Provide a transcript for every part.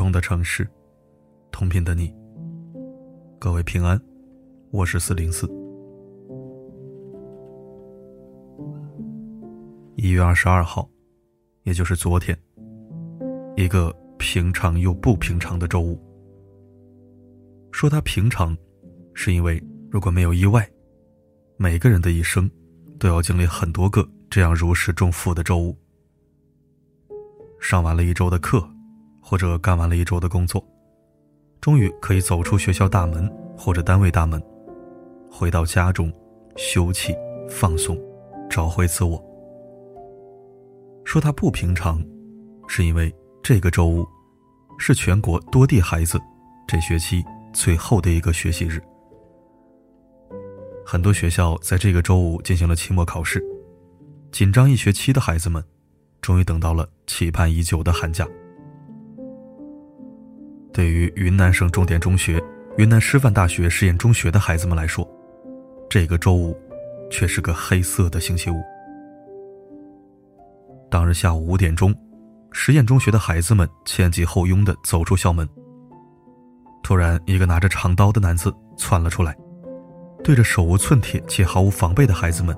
同的城市，同频的你。各位平安，我是四零四。一月二十二号，也就是昨天，一个平常又不平常的周五。说它平常，是因为如果没有意外，每个人的一生都要经历很多个这样如释重负的周五。上完了一周的课，或者干完了一周的工作，终于可以走出学校大门或者单位大门，回到家中休憩放松，找回自我。说它不平常，是因为这个周五是全国多地孩子这学期最后的一个学习日。很多学校在这个周五进行了期末考试，紧张一学期的孩子们，终于等到了期盼已久的寒假。对于云南省重点中学、云南师范大学实验中学的孩子们来说，这个周五却是个黑色的星期五。当日下午五点钟，实验中学的孩子们前挤后拥的走出校门。突然，一个拿着长刀的男子窜了出来，对着手无寸铁且毫无防备的孩子们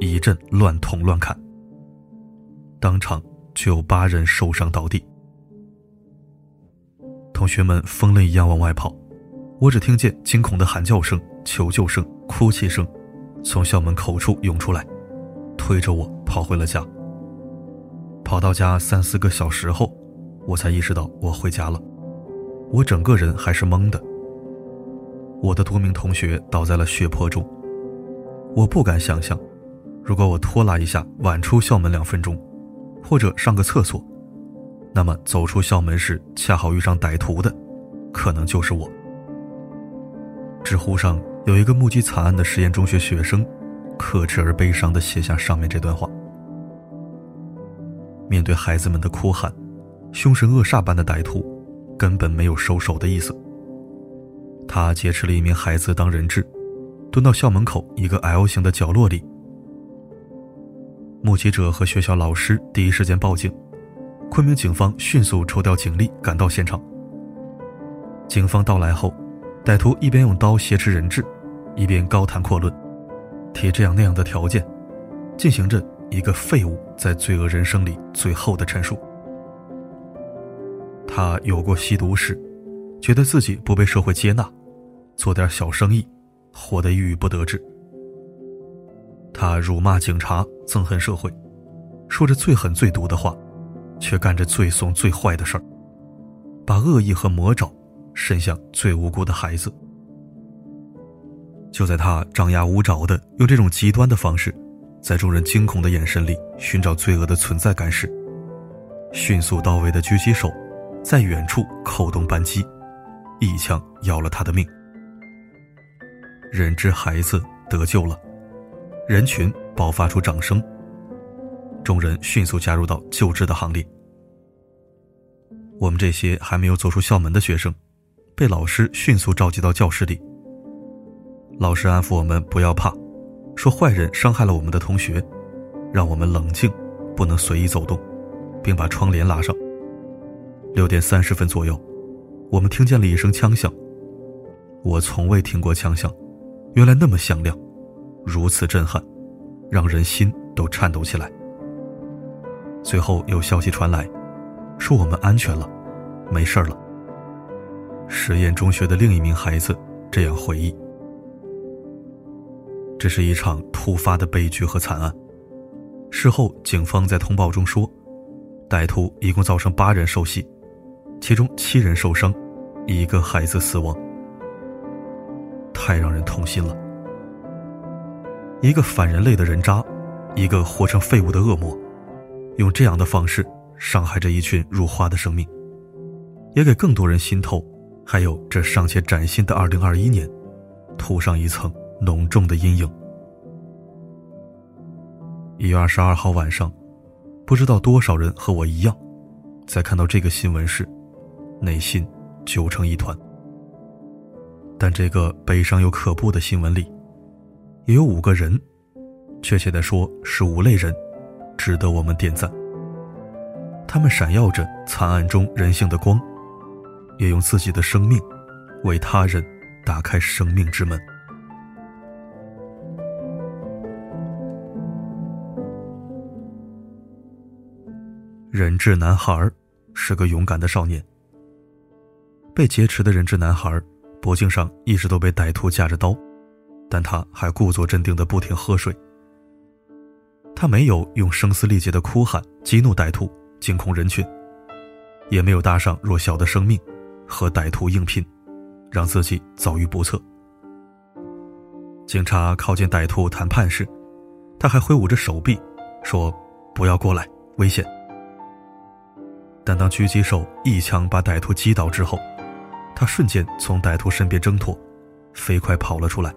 一阵乱捅乱砍，当场就有八人受伤倒地。同学们疯了一样往外跑，我只听见惊恐的喊叫声、求救声、哭泣声，从校门口处涌出来，推着我跑回了家。跑到家三四个小时后，我才意识到我回家了。我整个人还是懵的。我的多名同学倒在了血泊中。我不敢想象，如果我拖拉一下晚出校门两分钟，或者上个厕所，那么走出校门时恰好遇上歹徒的，可能就是我。知乎上有一个目击惨案的实验中学学生，克制而悲伤地写下上面这段话。面对孩子们的哭喊，凶神恶煞般的歹徒根本没有收手的意思。他劫持了一名孩子当人质，蹲到校门口一个 L 型的角落里。目击者和学校老师第一时间报警，昆明警方迅速抽调警力赶到现场。警方到来后，歹徒一边用刀挟持人质，一边高谈阔论，提这样那样的条件，进行着。一个废物在罪恶人生里最后的陈述。他有过吸毒史，觉得自己不被社会接纳，做点小生意，活得郁郁不得志。他辱骂警察，憎恨社会，说着最狠最毒的话，却干着最怂最坏的事儿，把恶意和魔爪伸向最无辜的孩子。就在他张牙舞爪的用这种极端的方式。在众人惊恐的眼神里寻找罪恶的存在感时，迅速到位的狙击手在远处扣动扳机，一枪要了他的命。人质孩子得救了，人群爆发出掌声。众人迅速加入到救治的行列。我们这些还没有走出校门的学生，被老师迅速召集到教室里。老师安抚我们不要怕。说坏人伤害了我们的同学，让我们冷静，不能随意走动，并把窗帘拉上。六点三十分左右，我们听见了一声枪响。我从未听过枪响，原来那么响亮，如此震撼，让人心都颤抖起来。随后有消息传来，说我们安全了，没事了。实验中学的另一名孩子这样回忆。这是一场突发的悲剧和惨案。事后，警方在通报中说，歹徒一共造成八人受袭，其中七人受伤，一个孩子死亡。太让人痛心了！一个反人类的人渣，一个活成废物的恶魔，用这样的方式伤害着一群如花的生命，也给更多人心头，还有这尚且崭新的2021年，涂上一层。浓重的阴影。一月二十二号晚上，不知道多少人和我一样，在看到这个新闻时，内心揪成一团。但这个悲伤又可怖的新闻里，也有五个人，确切的说是五类人，值得我们点赞。他们闪耀着惨案中人性的光，也用自己的生命为他人打开生命之门。人质男孩是个勇敢的少年。被劫持的人质男孩脖颈上一直都被歹徒架着刀，但他还故作镇定的不停喝水。他没有用声嘶力竭的哭喊激怒歹徒，惊恐人群，也没有搭上弱小的生命和歹徒硬拼，让自己遭遇不测。警察靠近歹徒谈判时，他还挥舞着手臂，说：“不要过来，危险。”但当狙击手一枪把歹徒击倒之后，他瞬间从歹徒身边挣脱，飞快跑了出来。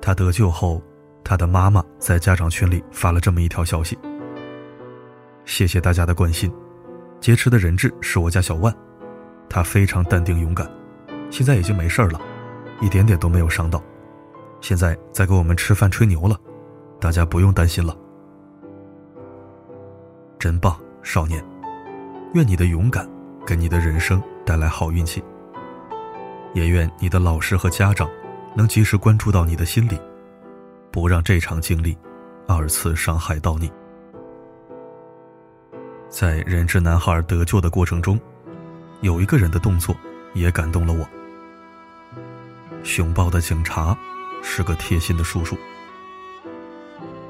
他得救后，他的妈妈在家长群里发了这么一条消息：“谢谢大家的关心，劫持的人质是我家小万，他非常淡定勇敢，现在已经没事了，一点点都没有伤到，现在在给我们吃饭吹牛了，大家不用担心了。”真棒！少年，愿你的勇敢给你的人生带来好运气。也愿你的老师和家长能及时关注到你的心理，不让这场经历二次伤害到你。在人质男孩得救的过程中，有一个人的动作也感动了我。凶暴的警察是个贴心的叔叔。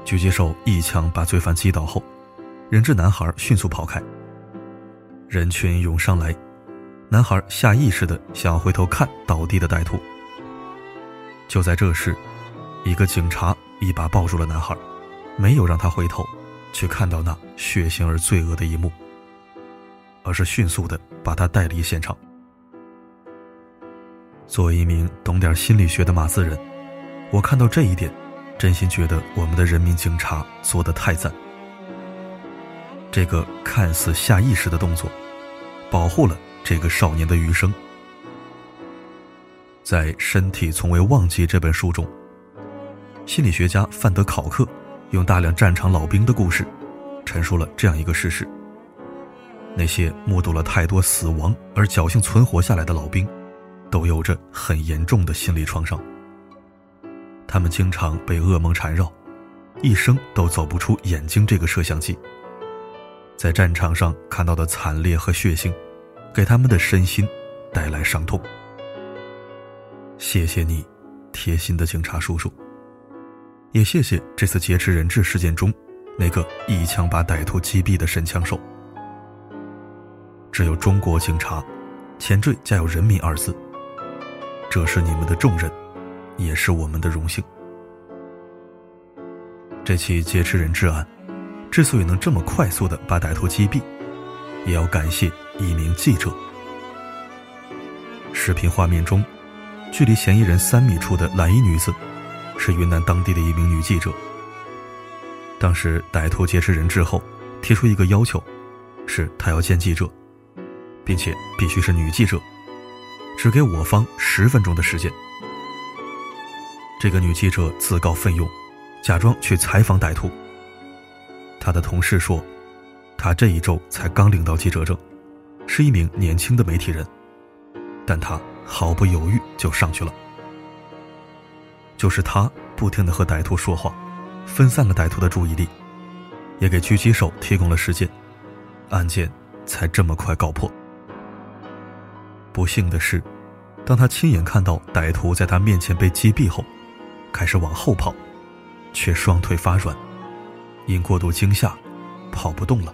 狙击手一枪把罪犯击倒后。人质男孩迅速跑开，人群涌上来，男孩下意识的想回头看倒地的歹徒。就在这时，一个警察一把抱住了男孩，没有让他回头去看到那血腥而罪恶的一幕，而是迅速的把他带离现场。作为一名懂点心理学的马自人，我看到这一点，真心觉得我们的人民警察做的太赞。这个看似下意识的动作，保护了这个少年的余生。在《身体从未忘记》这本书中，心理学家范德考克用大量战场老兵的故事，陈述了这样一个事实：那些目睹了太多死亡而侥幸存活下来的老兵，都有着很严重的心理创伤。他们经常被噩梦缠绕，一生都走不出眼睛这个摄像机。在战场上看到的惨烈和血腥，给他们的身心带来伤痛。谢谢你，贴心的警察叔叔。也谢谢这次劫持人质事件中那个一枪把歹徒击毙的神枪手。只有中国警察，前缀加有“人民”二字。这是你们的重任，也是我们的荣幸。这起劫持人质案。之所以能这么快速的把歹徒击毙，也要感谢一名记者。视频画面中，距离嫌疑人三米处的蓝衣女子，是云南当地的一名女记者。当时歹徒劫持人质后，提出一个要求，是他要见记者，并且必须是女记者，只给我方十分钟的时间。这个女记者自告奋勇，假装去采访歹徒。他的同事说，他这一周才刚领到记者证，是一名年轻的媒体人，但他毫不犹豫就上去了。就是他不停的和歹徒说话，分散了歹徒的注意力，也给狙击手提供了时间，案件才这么快告破。不幸的是，当他亲眼看到歹徒在他面前被击毙后，开始往后跑，却双腿发软。因过度惊吓，跑不动了。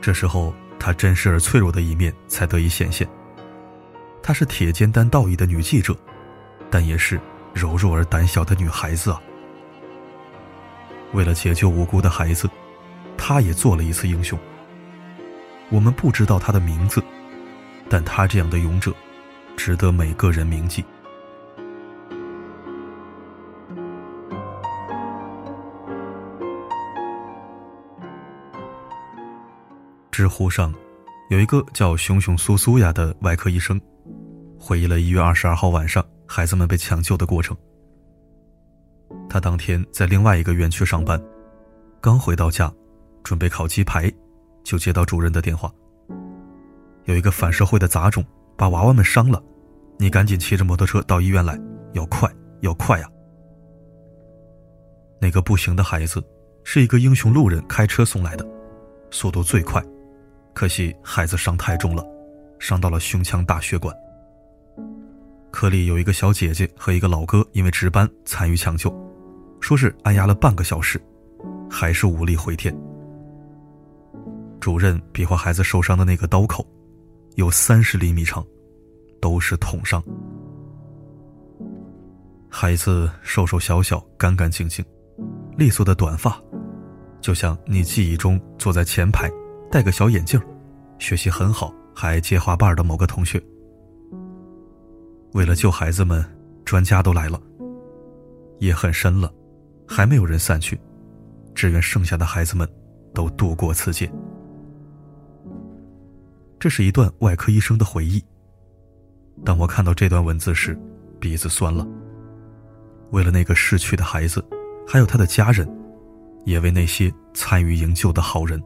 这时候，他真实而脆弱的一面才得以显现。她是铁肩担道义的女记者，但也是柔弱而胆小的女孩子啊。为了解救无辜的孩子，她也做了一次英雄。我们不知道她的名字，但她这样的勇者，值得每个人铭记。知乎上有一个叫熊熊苏苏呀的外科医生，回忆了一月二十二号晚上孩子们被抢救的过程。他当天在另外一个院区上班，刚回到家，准备烤鸡排，就接到主任的电话。有一个反社会的杂种把娃娃们伤了，你赶紧骑着摩托车到医院来，要快，要快呀！那个不行的孩子，是一个英雄路人开车送来的，速度最快，可惜孩子伤太重了，伤到了胸腔大血管。科里有一个小姐姐和一个老哥因为值班参与抢救，说是按压了半个小时，还是无力回天。主任比划孩子受伤的那个刀口。有三十厘米长，都是捅伤。孩子瘦瘦小小，干干净净，利索的短发，就像你记忆中坐在前排，戴个小眼镜，学习很好，还接花瓣的某个同学。为了救孩子们，专家都来了。夜很深了，还没有人散去，只愿剩下的孩子们都度过此劫。这是一段外科医生的回忆。当我看到这段文字时，鼻子酸了。为了那个逝去的孩子，还有他的家人，也为那些参与营救的好人。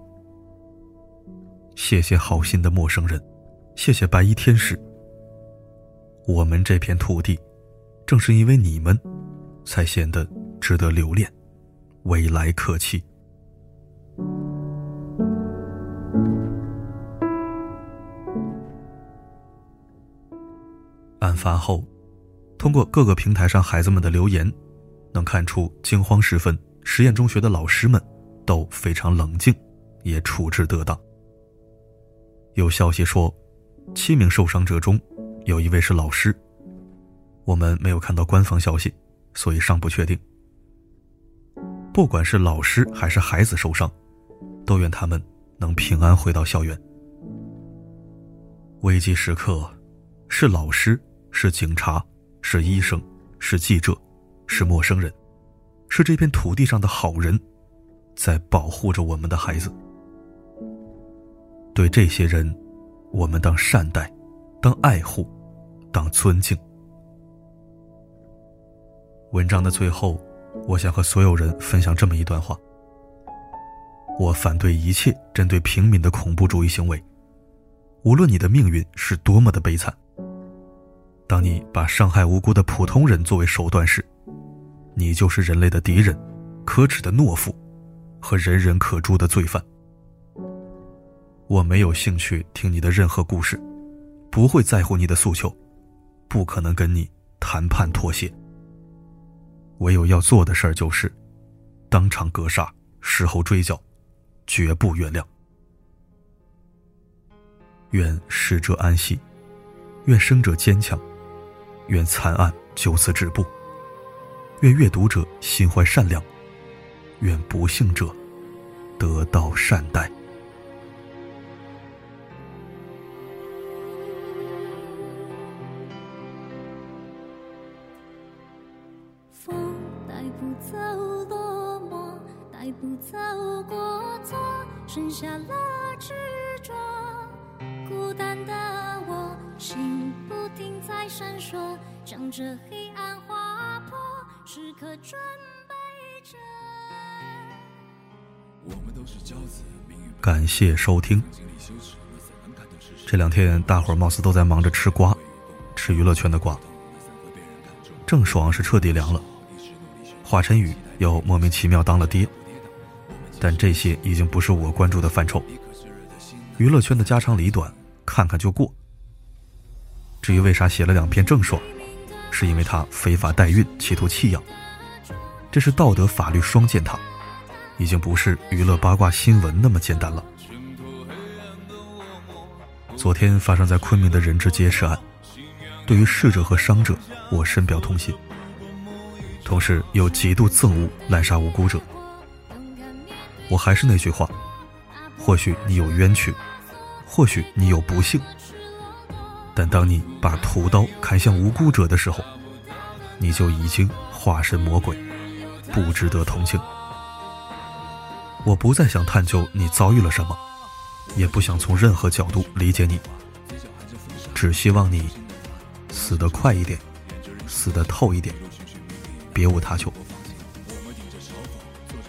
谢谢好心的陌生人，谢谢白衣天使。我们这片土地，正是因为你们，才显得值得留恋，未来可期。案发后，通过各个平台上孩子们的留言，能看出惊慌时分，实验中学的老师们都非常冷静，也处置得当。有消息说，七名受伤者中有一位是老师，我们没有看到官方消息，所以尚不确定。不管是老师还是孩子受伤，都愿他们能平安回到校园。危机时刻，是老师。是警察，是医生，是记者，是陌生人，是这片土地上的好人，在保护着我们的孩子。对这些人，我们当善待，当爱护，当尊敬。文章的最后，我想和所有人分享这么一段话：我反对一切针对平民的恐怖主义行为，无论你的命运是多么的悲惨。当你把伤害无辜的普通人作为手段时，你就是人类的敌人，可耻的懦夫，和人人可诛的罪犯。我没有兴趣听你的任何故事，不会在乎你的诉求，不可能跟你谈判妥协。唯有要做的事儿就是，当场格杀，事后追缴，绝不原谅。愿逝者安息，愿生者坚强。愿惨案就此止步，愿阅读者心怀善良，愿不幸者得到善待。风带不走落寞，带不走过错，剩下了执着。孤单的我，心不停在闪烁，将这黑暗划破，时刻准备着。感谢收听。这两天大伙儿貌似都在忙着吃瓜，吃娱乐圈的瓜。郑爽是彻底凉了，华晨宇又莫名其妙当了爹，但这些已经不是我关注的范畴。娱乐圈的家长里短。看看就过。至于为啥写了两篇郑爽，是因为她非法代孕，企图弃养，这是道德法律双践踏，已经不是娱乐八卦新闻那么简单了。昨天发生在昆明的人质劫持案，对于逝者和伤者，我深表痛心，同时又极度憎恶滥杀无辜者。我还是那句话，或许你有冤屈。或许你有不幸，但当你把屠刀砍向无辜者的时候，你就已经化身魔鬼，不值得同情。我不再想探究你遭遇了什么，也不想从任何角度理解你，只希望你死得快一点，死得透一点，别无他求。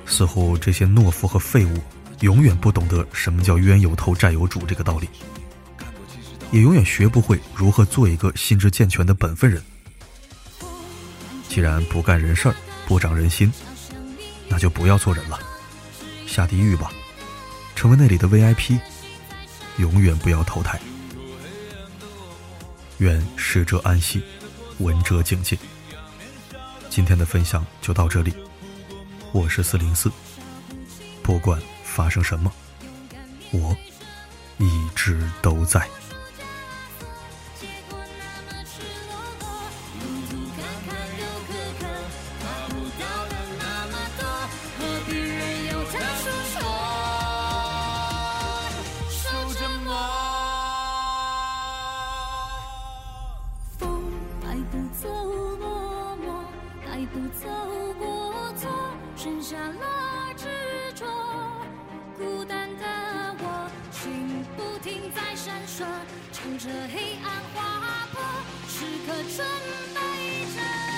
似乎这些懦夫和废物永远不懂得什么叫冤有头债有主这个道理，也永远学不会如何做一个心智健全的本分人。既然不干人事儿，不长人心，那就不要做人了，下地狱吧，成为那里的 VIP，永远不要投胎。愿逝者安息，闻者警戒。今天的分享就到这里，我是四零四，不管发生什么，我一直都在。不停在闪烁，朝着黑暗划破，时刻准备着。